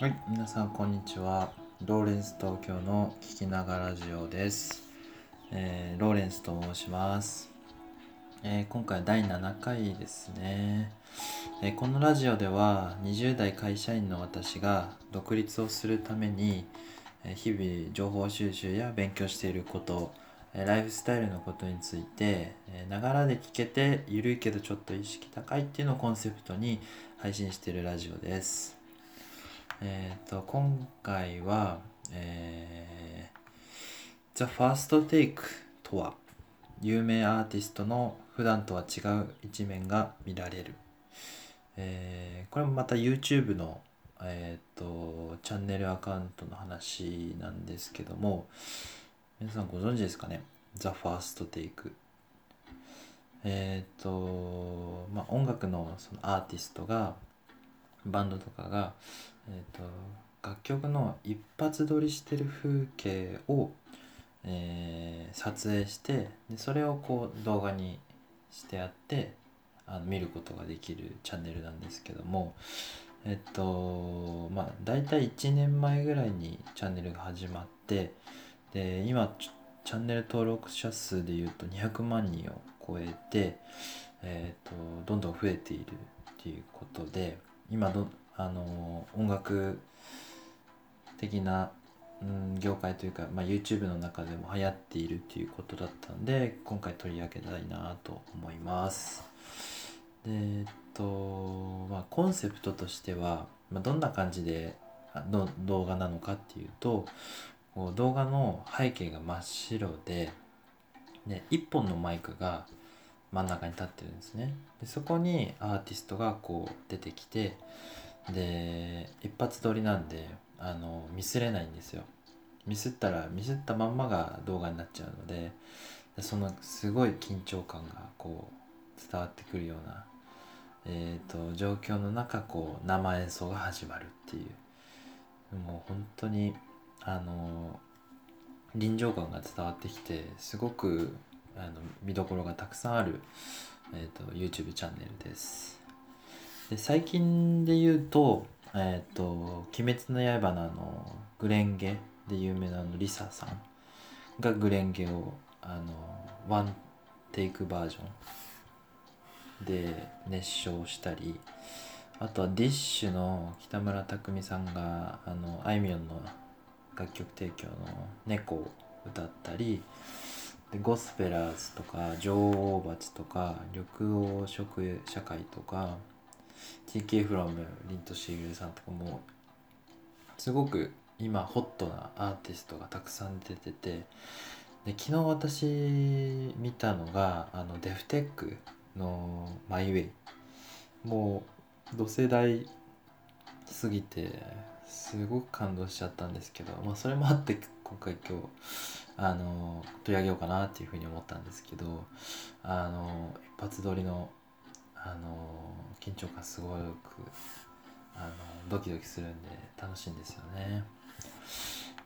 はい、皆さんこんにちは。ローレンス東京の聞きながらジオです。えーローレンスと申します。えー今回第7回ですね、えーこのラジオでは20代会社員の私が独立をするために、え日々情報収集や勉強していること、えライフスタイルのことについてながらで聞けてゆるいけどちょっと意識高いっていうのをコンセプトに配信しているラジオです。えっ、と今回は、えー、The First Take とは有名アーティストの普段とは違う一面が見られる、えーこれもまた YouTube の、えー、とチャンネルアカウントの話なんですけども皆さんご存知ですかね？The First Take えっ、とまあ音楽のそのアーティストがバンドとかが、えー、と楽曲の一発撮りしてる風景を、えー撮影してでそれをこう動画にしてあってあの見ることができるチャンネルなんですけどもえっとまあ大体1年前ぐらいにチャンネルが始まってで今チャンネル登録者数でいうと200万人を超えて、えっとどんどん増えているっていうことで今どあの音楽的な、うん、業界というか、まあ、YouTube の中でも流行っているっていうことだったんで今回取り上げたいなと思います。でえっとまあコンセプトとしては、まあ、どんな感じでの動画なのかっていうと動画の背景が真っ白でで1本のマイクが真ん中に立ってるんですね。でそこにアーティストがこう出てきてで一発撮りなんであのミスれないんですよ。ミスったらミスったまんまが動画になっちゃうのででそのすごい緊張感がこう伝わってくるような、えー、と状況の中こう生演奏が始まるっていう。もう本当にあの臨場感が伝わってきてすごくあの見どころがたくさんある、えー、と YouTube チャンネルです。で最近で言うと「えっ、と鬼滅の刃」のあのグレンゲで有名なあのリサさんがグレンゲをあのワンテイクバージョンで熱唱したりあとはディッシュの北村匠海さんがあのあいみょんの楽曲提供の「猫」を歌ったりでゴスペラーズとか女王蜂とか緑黄色社会とか TK フロムリントシールさんとかもすごく今ホットなアーティストがたくさん出ててで昨日私見たのがあのデフテックの「マイ・ウェイ」もう同世代すぎてすごく感動しちゃったんですけど、まあ、それもあって今回今日あの取り上げようかなっていうふうに思ったんですけどあの一発撮りのあの緊張感すごくあのドキドキするんで楽しいんですよね。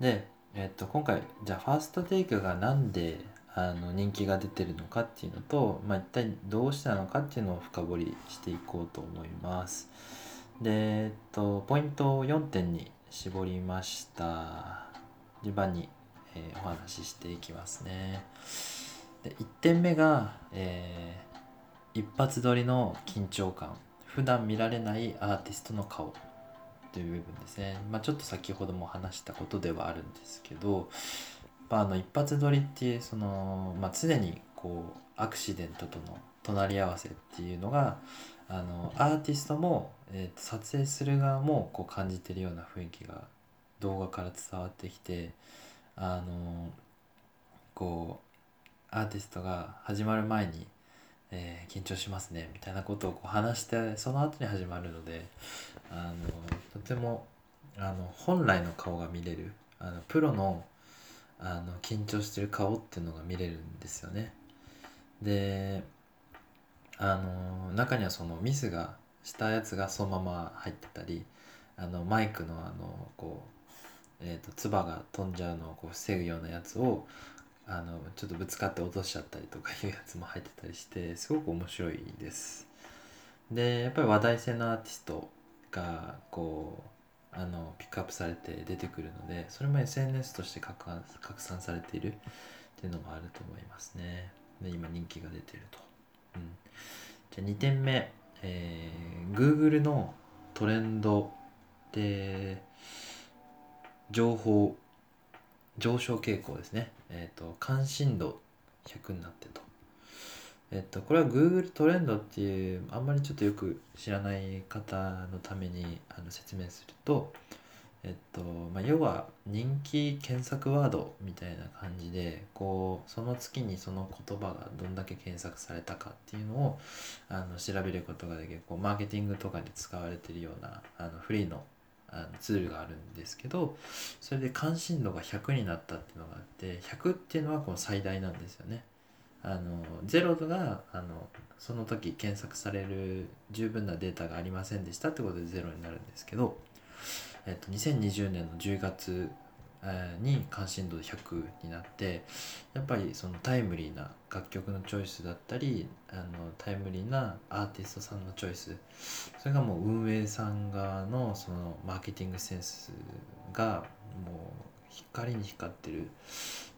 で、えっと、今回じゃあファーストテイクがなんであの人気が出てるのかっていうのと、まあ、一体どうしてなのかっていうのを深掘りしていこうと思います。で、えっと、ポイントを4点に絞りました。順番に、えーお話ししていきますね。で1点目が、えー一発撮りの緊張感普段見られないアーティストの顔という部分ですね、まあ、ちょっと先ほども話したことではあるんですけど、まあ、あの一発撮りっていうその、まあ、常にこうアクシデントとの隣り合わせっていうのがあのアーティストも、えー撮影する側もこう感じてるような雰囲気が動画から伝わってきてあのこうアーティストが始まる前にえー緊張しますねみたいなことをこう話してその後に始まるのであのとてもあの本来の顔が見れるあのプロのあの緊張してる顔っていうのが見れるんですよね。であの中にはそのミスがしたやつがそのまま入ってたりあのマイクのあのこう、えー、と唾が飛んじゃうのをこう防ぐようなやつをあのちょっとぶつかって落としちゃったりとかいうやつも入ってたりしてすごく面白いです。でやっぱり話題性のアーティストがこうあのピックアップされて出てくるのでそれも SNS として拡散されているっていうのもあると思いますねで今人気が出てると、うん、じゃあ2点目、えー、Google のトレンドで情報上昇傾向ですね。え、ー、と関心度100になってと。えっと、これは Google トレンドっていうあんまりちょっとよく知らない方のためにあの説明すると、えっとまあ、要は人気検索ワードみたいな感じでこうその月にその言葉がどんだけ検索されたかっていうのをあの調べることができるこうマーケティングとかで使われてるようなあのフリーのあのツールがあるんですけどそれで関心度が100になったっていうのがあって100っていうのはこの最大なんですよね。あのゼロがあのその時検索される十分なデータがありませんでしたってことでゼロになるんですけど、えっと、2020年の10月に関心度100になってやっぱりそのタイムリーな楽曲のチョイスだったりあのタイムリーなアーティストさんのチョイスそれがもう運営さん側のそのマーケティングセンスがもう光に光ってる。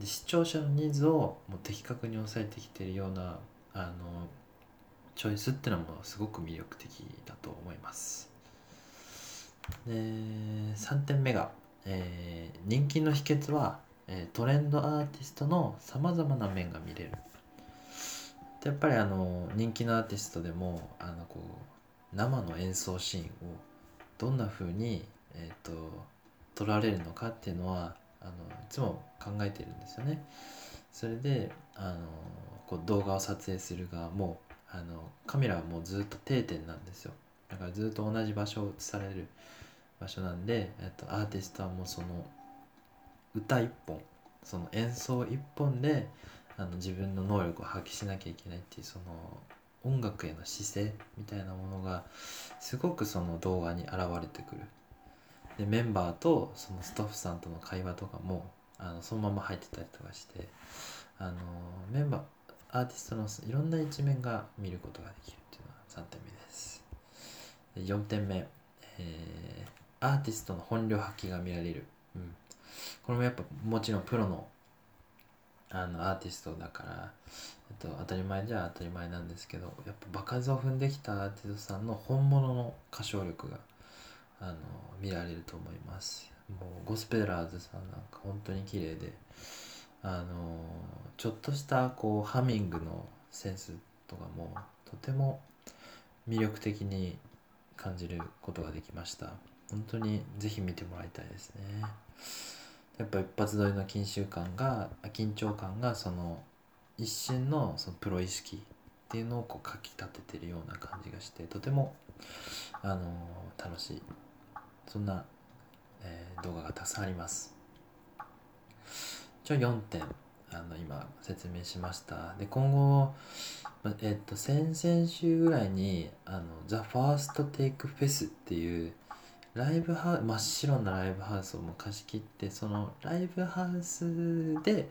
で視聴者のニーズをもう的確に抑えてきてるようなあのチョイスっていうのもすごく魅力的だと思います。で3点目が、えー、人気の秘訣は、えー、トレンドアーティストのさまざまな面が見れるやっぱりあの人気のアーティストでもあのこう生の演奏シーンをどんな風にえっ、ー、と撮られるのかっていうのはあのいつも考えてるんですよね。それであのこう動画を撮影する側もあのカメラはもうずっと定点なんですよ。だからずっと同じ場所を映される場所なんで、えっと、アーティストはもうその歌一本その演奏一本であの自分の能力を発揮しなきゃいけないっていうその音楽への姿勢みたいなものがすごくその動画に現れてくる。でメンバーとそのスタッフさんとの会話とかもあのそのまま入ってたりとかしてあのメンバーアーティストのいろんな一面が見ることができるっていうのが3点目です4点目、えー、アーティストの本領発揮が見られる、うん、これもやっぱもちろんプロのあのアーティストだから、えっと、当たり前じゃ当たり前なんですけどやっぱ場数を踏んできたアーティストさんの本物の歌唱力があの見られると思います。もうゴスペラーズさんなんか本当に綺麗であのちょっとしたこうハミングのセンスとかもとても魅力的に感じることができました。本当にぜひ見てもらいたいですね。やっぱ一発撮りの緊張感が緊張感がその一瞬のそのプロ意識っていうのをこうかき立ててるような感じがしてとてもあの楽しい。そんな、えー、動画がたくさんあります。一応4点。あの今説明しました。で今後えっと先々週ぐらいにあの The First Take Fest っていうライブハウ真っ白なライブハウスをもう貸し切ってそのライブハウスで、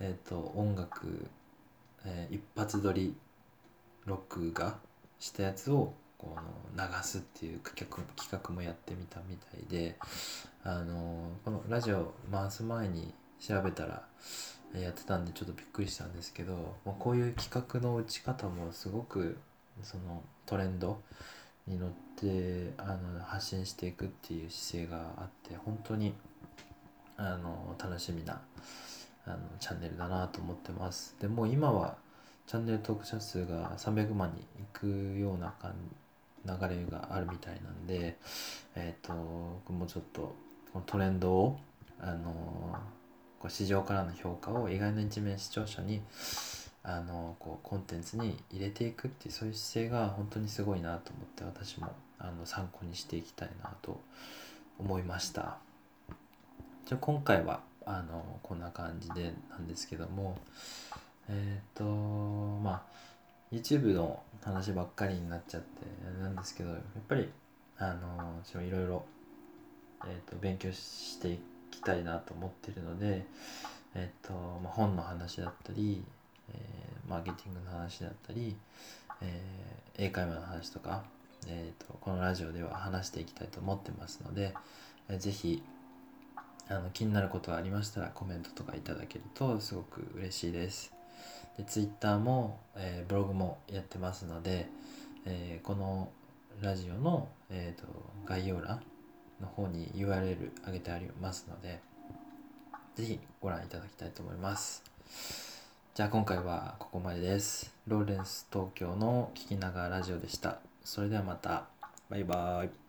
えっと音楽、えー、一発撮り録画したやつをこの流すっていう企画もやってみたみたいであのこのラジオ回す前に調べたらやってたんでちょっとびっくりしたんですけど、まあ、こういう企画の打ち方もすごくそのトレンドに乗ってあの発信していくっていう姿勢があって本当にあの楽しみなあのチャンネルだなと思ってます。でも今はチャンネル登録者数が300万に行くような感流れがあるみたいなんで、えっ、ー、と、僕もちょっと、このトレンドを、あのこう市場からの評価を意外な一面視聴者に、あのこうコンテンツに入れていくっていうそういう姿勢が本当にすごいなと思って私もあの参考にしていきたいなと思いました。じゃ今回はあのこんな感じでなんですけどもえっ、ー、とまあ YouTube の話ばっかりになっちゃってなんですけどやっぱりあのいろいろ勉強していきたいなと思ってるので、えっ、とまあ、本の話だったり、えー、マーケティングの話だったり、えー、英会話の話とか、ええーと、このラジオでは話していきたいと思ってますので、えー、ぜひあの気になることがありましたらコメントとかいただけるとすごく嬉しいです。で Twitter も、えー、ブログもやってますので、えー、このラジオの、えーと、概要欄の方に URL 上げてありますので、ぜひご覧いただきたいと思います。じゃあ今回はここまでです。ローレンス東京の聞きながらラジオでした。それではまた。バイバーイ。